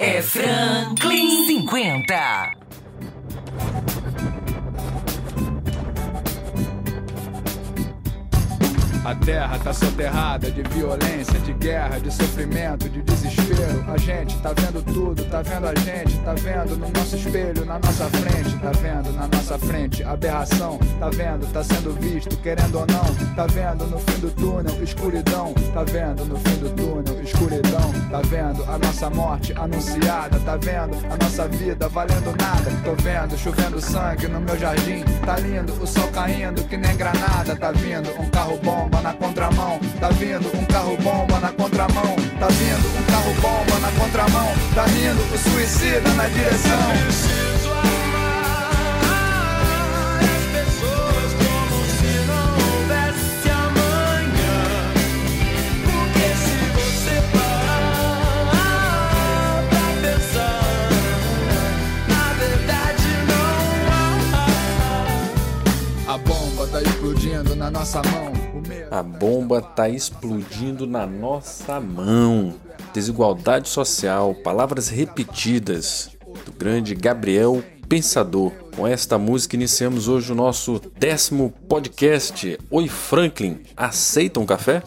É Franklin 50. A terra tá soterrada de violência, de guerra, de sofrimento, de desespero. A gente tá vendo tudo, tá vendo a gente, tá vendo no nosso espelho, na nossa frente, tá vendo na nossa frente. Aberração, tá vendo, tá sendo visto, querendo ou não, tá vendo no fim do túnel, escuridão, tá vendo no fim do túnel, escuridão, tá vendo a nossa morte anunciada, tá vendo a nossa vida valendo nada. Tô vendo chovendo sangue no meu jardim, tá lindo, o sol caindo que nem granada, tá vindo um carro bomba bomba na contramão. Tá vindo um carro bomba na contramão. Tá vindo um carro bomba na contramão. Tá vindo o suicida na direção. A bomba tá explodindo na nossa mão. Desigualdade social, palavras repetidas do grande Gabriel Pensador. Com esta música iniciamos hoje o nosso décimo podcast. Oi Franklin, aceita um café?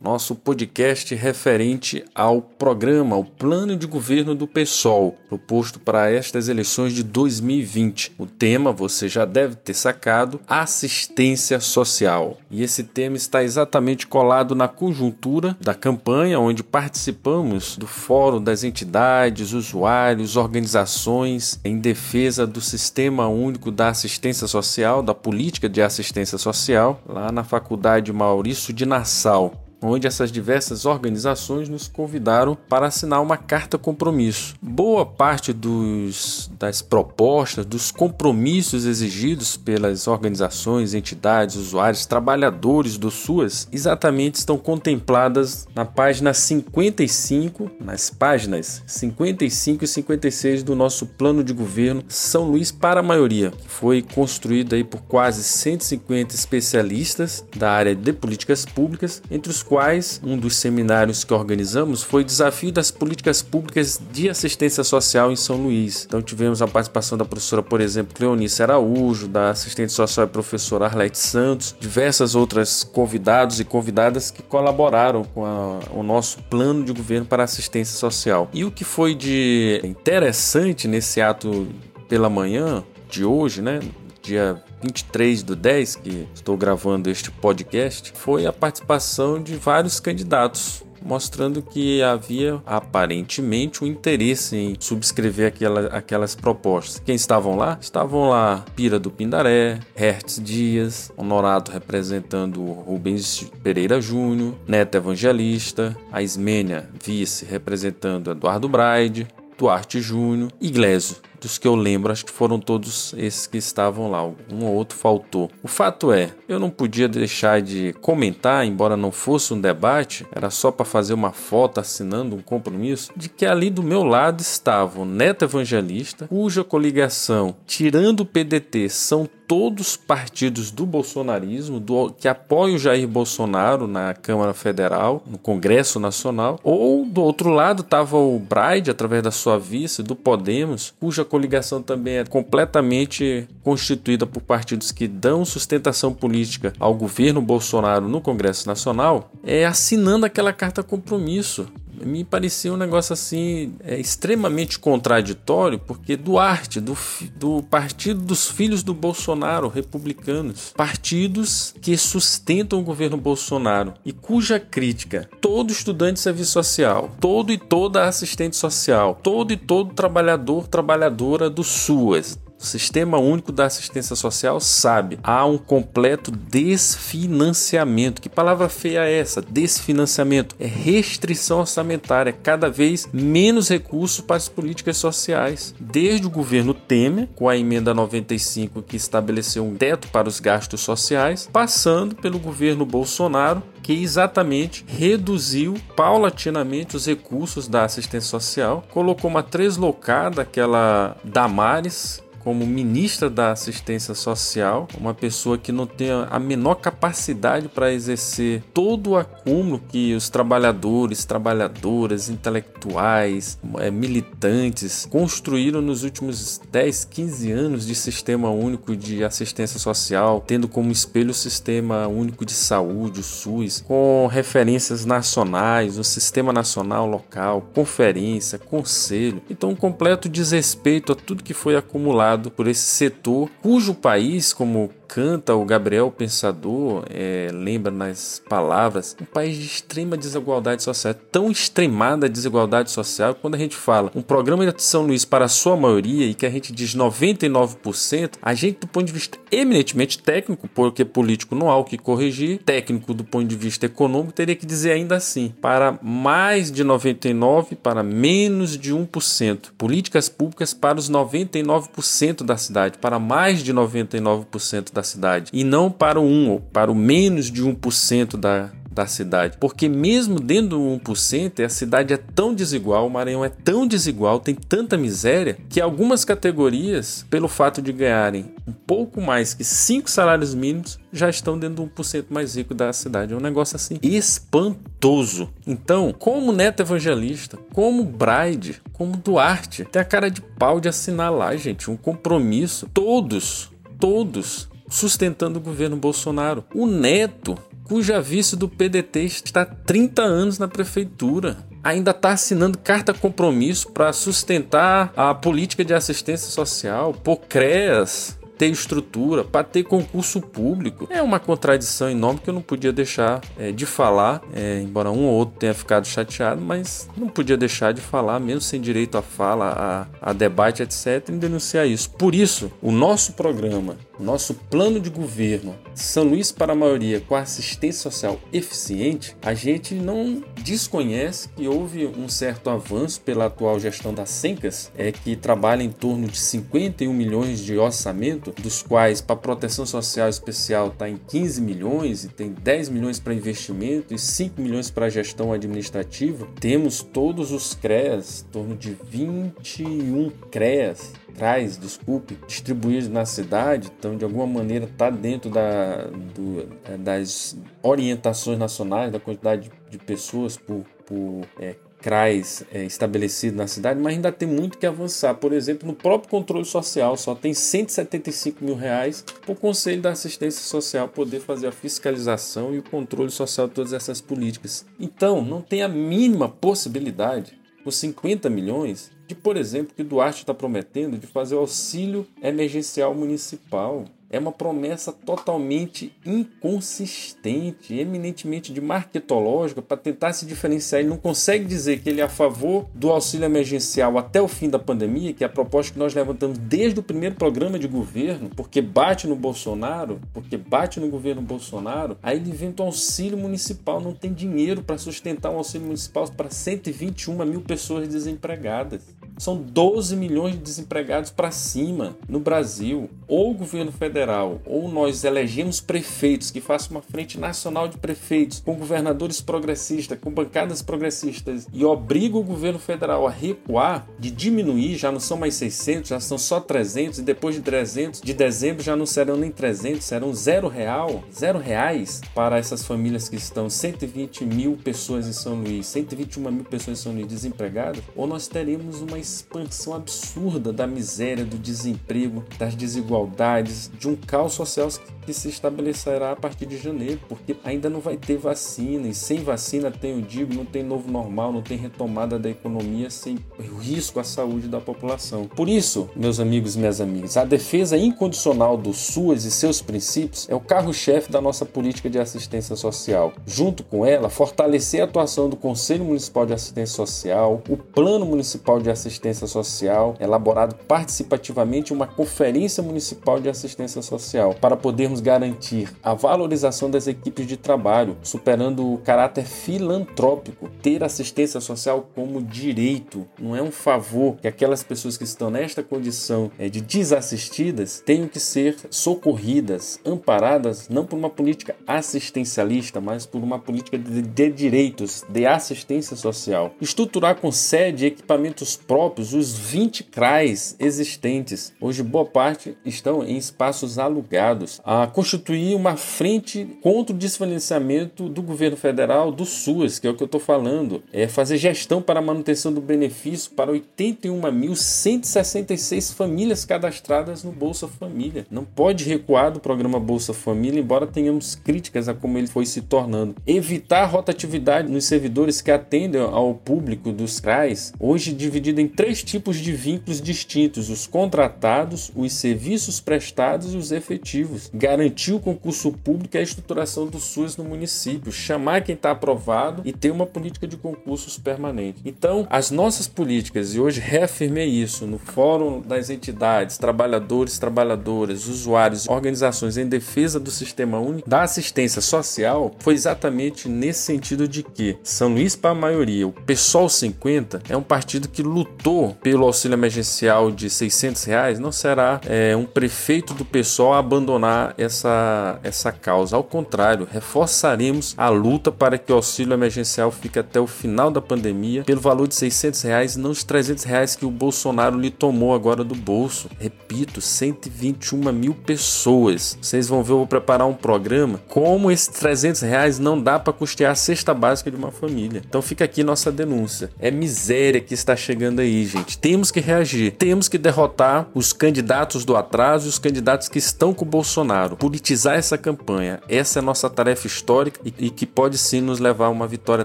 Nosso podcast referente ao programa, o plano de governo do PSOL, proposto para estas eleições de 2020. O tema, você já deve ter sacado, assistência social. E esse tema está exatamente colado na conjuntura da campanha, onde participamos do Fórum das Entidades, usuários, organizações em defesa do Sistema Único da Assistência Social, da política de assistência social, lá na Faculdade Maurício de Nassau onde essas diversas organizações nos convidaram para assinar uma carta compromisso. Boa parte dos, das propostas, dos compromissos exigidos pelas organizações, entidades, usuários, trabalhadores do SUAS, exatamente estão contempladas na página 55, nas páginas 55 e 56 do nosso plano de governo São Luís para a maioria, que foi construído aí por quase 150 especialistas da área de políticas públicas, entre os quais um dos seminários que organizamos foi Desafio das Políticas Públicas de Assistência Social em São Luís. Então tivemos a participação da professora, por exemplo, Cleonice Araújo, da assistente social e professora Arlete Santos, diversas outras convidados e convidadas que colaboraram com a, o nosso plano de governo para assistência social. E o que foi de interessante nesse ato pela manhã de hoje, né? Dia 23 do 10, que estou gravando este podcast, foi a participação de vários candidatos mostrando que havia aparentemente um interesse em subscrever aquela, aquelas propostas. Quem estavam lá? Estavam lá Pira do Pindaré, Hertz Dias, Honorado representando Rubens Pereira Júnior, Neto Evangelista, a Ismênia Vice representando Eduardo Braide, Duarte Júnior, Iglesio dos que eu lembro, acho que foram todos esses que estavam lá. Um ou outro faltou. O fato é, eu não podia deixar de comentar, embora não fosse um debate, era só para fazer uma foto assinando um compromisso, de que ali do meu lado estava o Neto Evangelista, cuja coligação, tirando o PDT, são todos partidos do bolsonarismo, do, que apoiam o Jair Bolsonaro na Câmara Federal, no Congresso Nacional, ou do outro lado estava o Braide, através da sua vice, do Podemos, cuja coligação também é completamente constituída por partidos que dão sustentação política ao governo Bolsonaro no Congresso Nacional, é assinando aquela carta compromisso me parecia um negócio assim é, extremamente contraditório, porque Duarte, do, do Partido dos Filhos do Bolsonaro, republicanos, partidos que sustentam o governo Bolsonaro e cuja crítica todo estudante de serviço social, todo e toda assistente social, todo e todo trabalhador, trabalhadora do SUAS, Sistema Único da Assistência Social sabe, há um completo desfinanciamento. Que palavra feia é essa? Desfinanciamento. É restrição orçamentária, cada vez menos recursos para as políticas sociais. Desde o governo Temer, com a emenda 95 que estabeleceu um teto para os gastos sociais, passando pelo governo Bolsonaro, que exatamente reduziu paulatinamente os recursos da assistência social, colocou uma treslocada, aquela Damares, como ministra da assistência social, uma pessoa que não tem a menor capacidade para exercer todo o acúmulo que os trabalhadores, trabalhadoras, intelectuais, é, militantes construíram nos últimos 10, 15 anos de sistema único de assistência social, tendo como espelho o sistema único de saúde, o SUS, com referências nacionais, o sistema nacional local, conferência, conselho. Então, um completo desrespeito a tudo que foi acumulado por esse setor, cujo país, como canta o Gabriel Pensador, é, lembra nas palavras, um país de extrema desigualdade social, tão extremada a desigualdade social, quando a gente fala um programa de São Luís para a sua maioria e que a gente diz 99%, a gente do ponto de vista eminentemente técnico, porque político não há o que corrigir, técnico do ponto de vista econômico teria que dizer ainda assim, para mais de 99 para menos de 1%, políticas públicas para os 99% da cidade, para mais de 99% da cidade e não para o 1 ou para o menos de 1% da, da cidade. Porque mesmo dentro do 1%, a cidade é tão desigual, o Maranhão é tão desigual, tem tanta miséria, que algumas categorias, pelo fato de ganharem um pouco mais que 5 salários mínimos, já estão dentro do 1% mais rico da cidade. É um negócio assim espantoso. Então, como Neto Evangelista, como Braide, como Duarte, tem a cara de pau de assinar lá, gente, um compromisso. Todos, todos sustentando o governo Bolsonaro. O Neto, cuja vice do PDT está há 30 anos na prefeitura, ainda está assinando carta compromisso para sustentar a política de assistência social, por CREAS, ter estrutura, para ter concurso público. É uma contradição enorme que eu não podia deixar é, de falar, é, embora um ou outro tenha ficado chateado, mas não podia deixar de falar, mesmo sem direito à fala, a, a debate, etc., em denunciar isso. Por isso, o nosso programa nosso plano de governo São Luís para a maioria com assistência social eficiente, a gente não desconhece que houve um certo avanço pela atual gestão das Sencas, é que trabalha em torno de 51 milhões de orçamento, dos quais para proteção social especial está em 15 milhões e tem 10 milhões para investimento e 5 milhões para gestão administrativa. Temos todos os CREAS, em torno de 21 CREAS traz, desculpe, distribuídos na cidade, então de alguma maneira está dentro da, do, é, das orientações nacionais, da quantidade de, pessoas por, por é, CRAs é, estabelecido na cidade, mas ainda tem muito que avançar. Por exemplo, no próprio controle social, só tem 175 mil reais para o Conselho da Assistência Social poder fazer a fiscalização e o controle social de todas essas políticas. Então, não tem a mínima possibilidade, com 50 milhões, de, por exemplo, que Duarte está prometendo de fazer o auxílio emergencial municipal. É uma promessa totalmente inconsistente, eminentemente de marketológica para tentar se diferenciar. Ele não consegue dizer que ele é a favor do auxílio emergencial até o fim da pandemia, que é a proposta que nós levantamos desde o primeiro programa de governo, porque bate no Bolsonaro, porque bate no governo Bolsonaro. Aí ele inventa um auxílio municipal, não tem dinheiro para sustentar um auxílio municipal para 121 mil pessoas desempregadas. São 12 milhões de desempregados para cima no Brasil. Ou o governo federal, ou nós elegemos prefeitos que façam uma frente nacional de prefeitos com governadores progressistas, com bancadas progressistas e obriga o governo federal a recuar, de diminuir, já não são mais 600, já são só 300 e depois de 300 de dezembro já não serão nem 300, serão zero real, zero reais para essas famílias que estão 120 mil pessoas em São Luís, 121 mil pessoas em São Luís desempregadas, ou nós teremos uma expansão absurda da miséria, do desemprego, das desigualdades, de um caos social que se estabelecerá a partir de janeiro, porque ainda não vai ter vacina, e sem vacina, tenho digo, não tem novo normal, não tem retomada da economia, sem risco à saúde da população. Por isso, meus amigos e minhas amigas, a defesa incondicional do SUAS e seus princípios é o carro-chefe da nossa política de assistência social. Junto com ela, fortalecer a atuação do Conselho Municipal de Assistência Social, o Plano Municipal de Assistência Assistência Social, elaborado participativamente uma Conferência Municipal de Assistência Social, para podermos garantir a valorização das equipes de trabalho, superando o caráter filantrópico, ter assistência social como direito, não é um favor que aquelas pessoas que estão nesta condição é, de desassistidas tenham que ser socorridas, amparadas, não por uma política assistencialista, mas por uma política de, de direitos, de assistência social. Estruturar com sede equipamentos próprios os 20 CRAs existentes. Hoje, boa parte estão em espaços alugados. A constituir uma frente contra o desfinanciamento do governo federal do SUS, que é o que eu estou falando. É fazer gestão para a manutenção do benefício para 81.166 famílias cadastradas no Bolsa Família. Não pode recuar do programa Bolsa Família, embora tenhamos críticas a como ele foi se tornando. Evitar rotatividade nos servidores que atendem ao público dos CRAs, hoje dividido em três tipos de vínculos distintos: os contratados, os serviços prestados e os efetivos. Garantir o concurso público e a estruturação do SUS no município, chamar quem está aprovado e ter uma política de concursos permanente. Então, as nossas políticas, e hoje reafirmei isso no Fórum das Entidades, Trabalhadores, Trabalhadoras, Usuários, Organizações em Defesa do Sistema Único da Assistência Social, foi exatamente nesse sentido de que São Luís, para a maioria, o PSOL 50 é um partido que lutou pelo auxílio emergencial de 600 reais, não será é, um prefeito do a abandonar essa, essa causa. Ao contrário, reforçaremos a luta para que o auxílio emergencial fique até o final da pandemia pelo valor de 600 reais, não os 300 reais que o Bolsonaro lhe tomou agora do bolso. Repito, 121 mil pessoas. Vocês vão ver, eu vou preparar um programa como esses 300 reais não dá para custear a cesta básica de uma família. Então fica aqui nossa denúncia. É miséria que está chegando aí, gente. Temos que reagir. Temos que derrotar os candidatos do atraso e os candidatos que estão com o Bolsonaro. Politizar essa campanha. Essa é a nossa tarefa histórica e, e que pode sim nos levar a uma vitória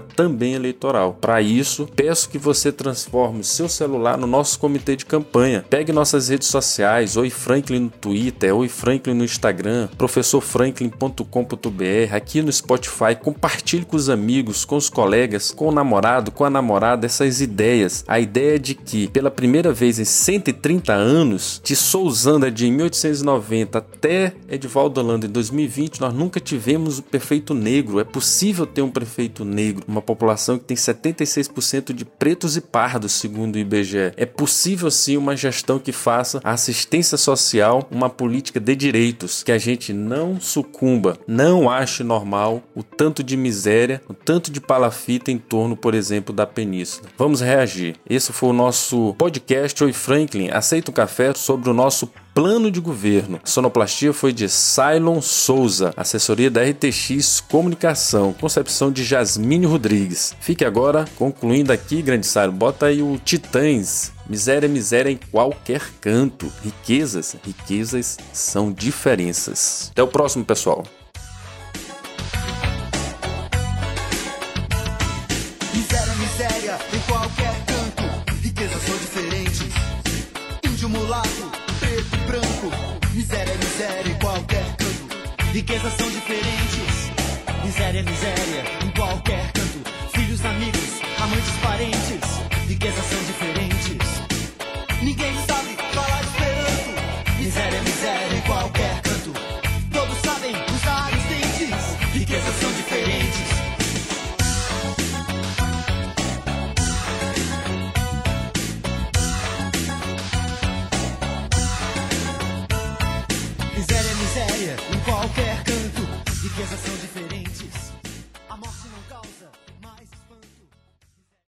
também eleitoral. Para isso, peço que você transforme o seu celular no nosso comitê de campanha. Pegue nossas redes sociais, Oi Franklin no Twitter, Oi Franklin no Instagram, professorfranklin.com.br, aqui no Spotify, compartilhe com os amigos, com os colegas, com o namorado, com a namorada essas ideias. A ideia de que pela primeira vez em 130 anos, de Souzanda de 1890 até Edivaldo Holanda em 2020, nós nunca tivemos o prefeito negro. É possível ter um prefeito negro, uma população que tem 76% de pretos e pardos, segundo o IBGE. É possível sim uma gestão que faça a assistência social uma política de direitos, que a gente não sucumba, não ache normal o tanto de miséria, o tanto de palafita em torno, por exemplo, da península. Vamos reagir. Esse foi o nosso podcast Oi Franklin. Aceita um café sobre o nosso plano de governo. Sonoplastia foi de Cylon Souza, assessoria da RTX Comunicação, concepção de Jasmine Rodrigues. Fique agora concluindo aqui, grande Cylon, bota aí o Titãs. Miséria, miséria em qualquer canto. Riquezas, riquezas são diferenças. Até o próximo, pessoal. Riquezas são diferentes. Miséria, miséria em qualquer canto. Filhos, amigos, amantes, parentes.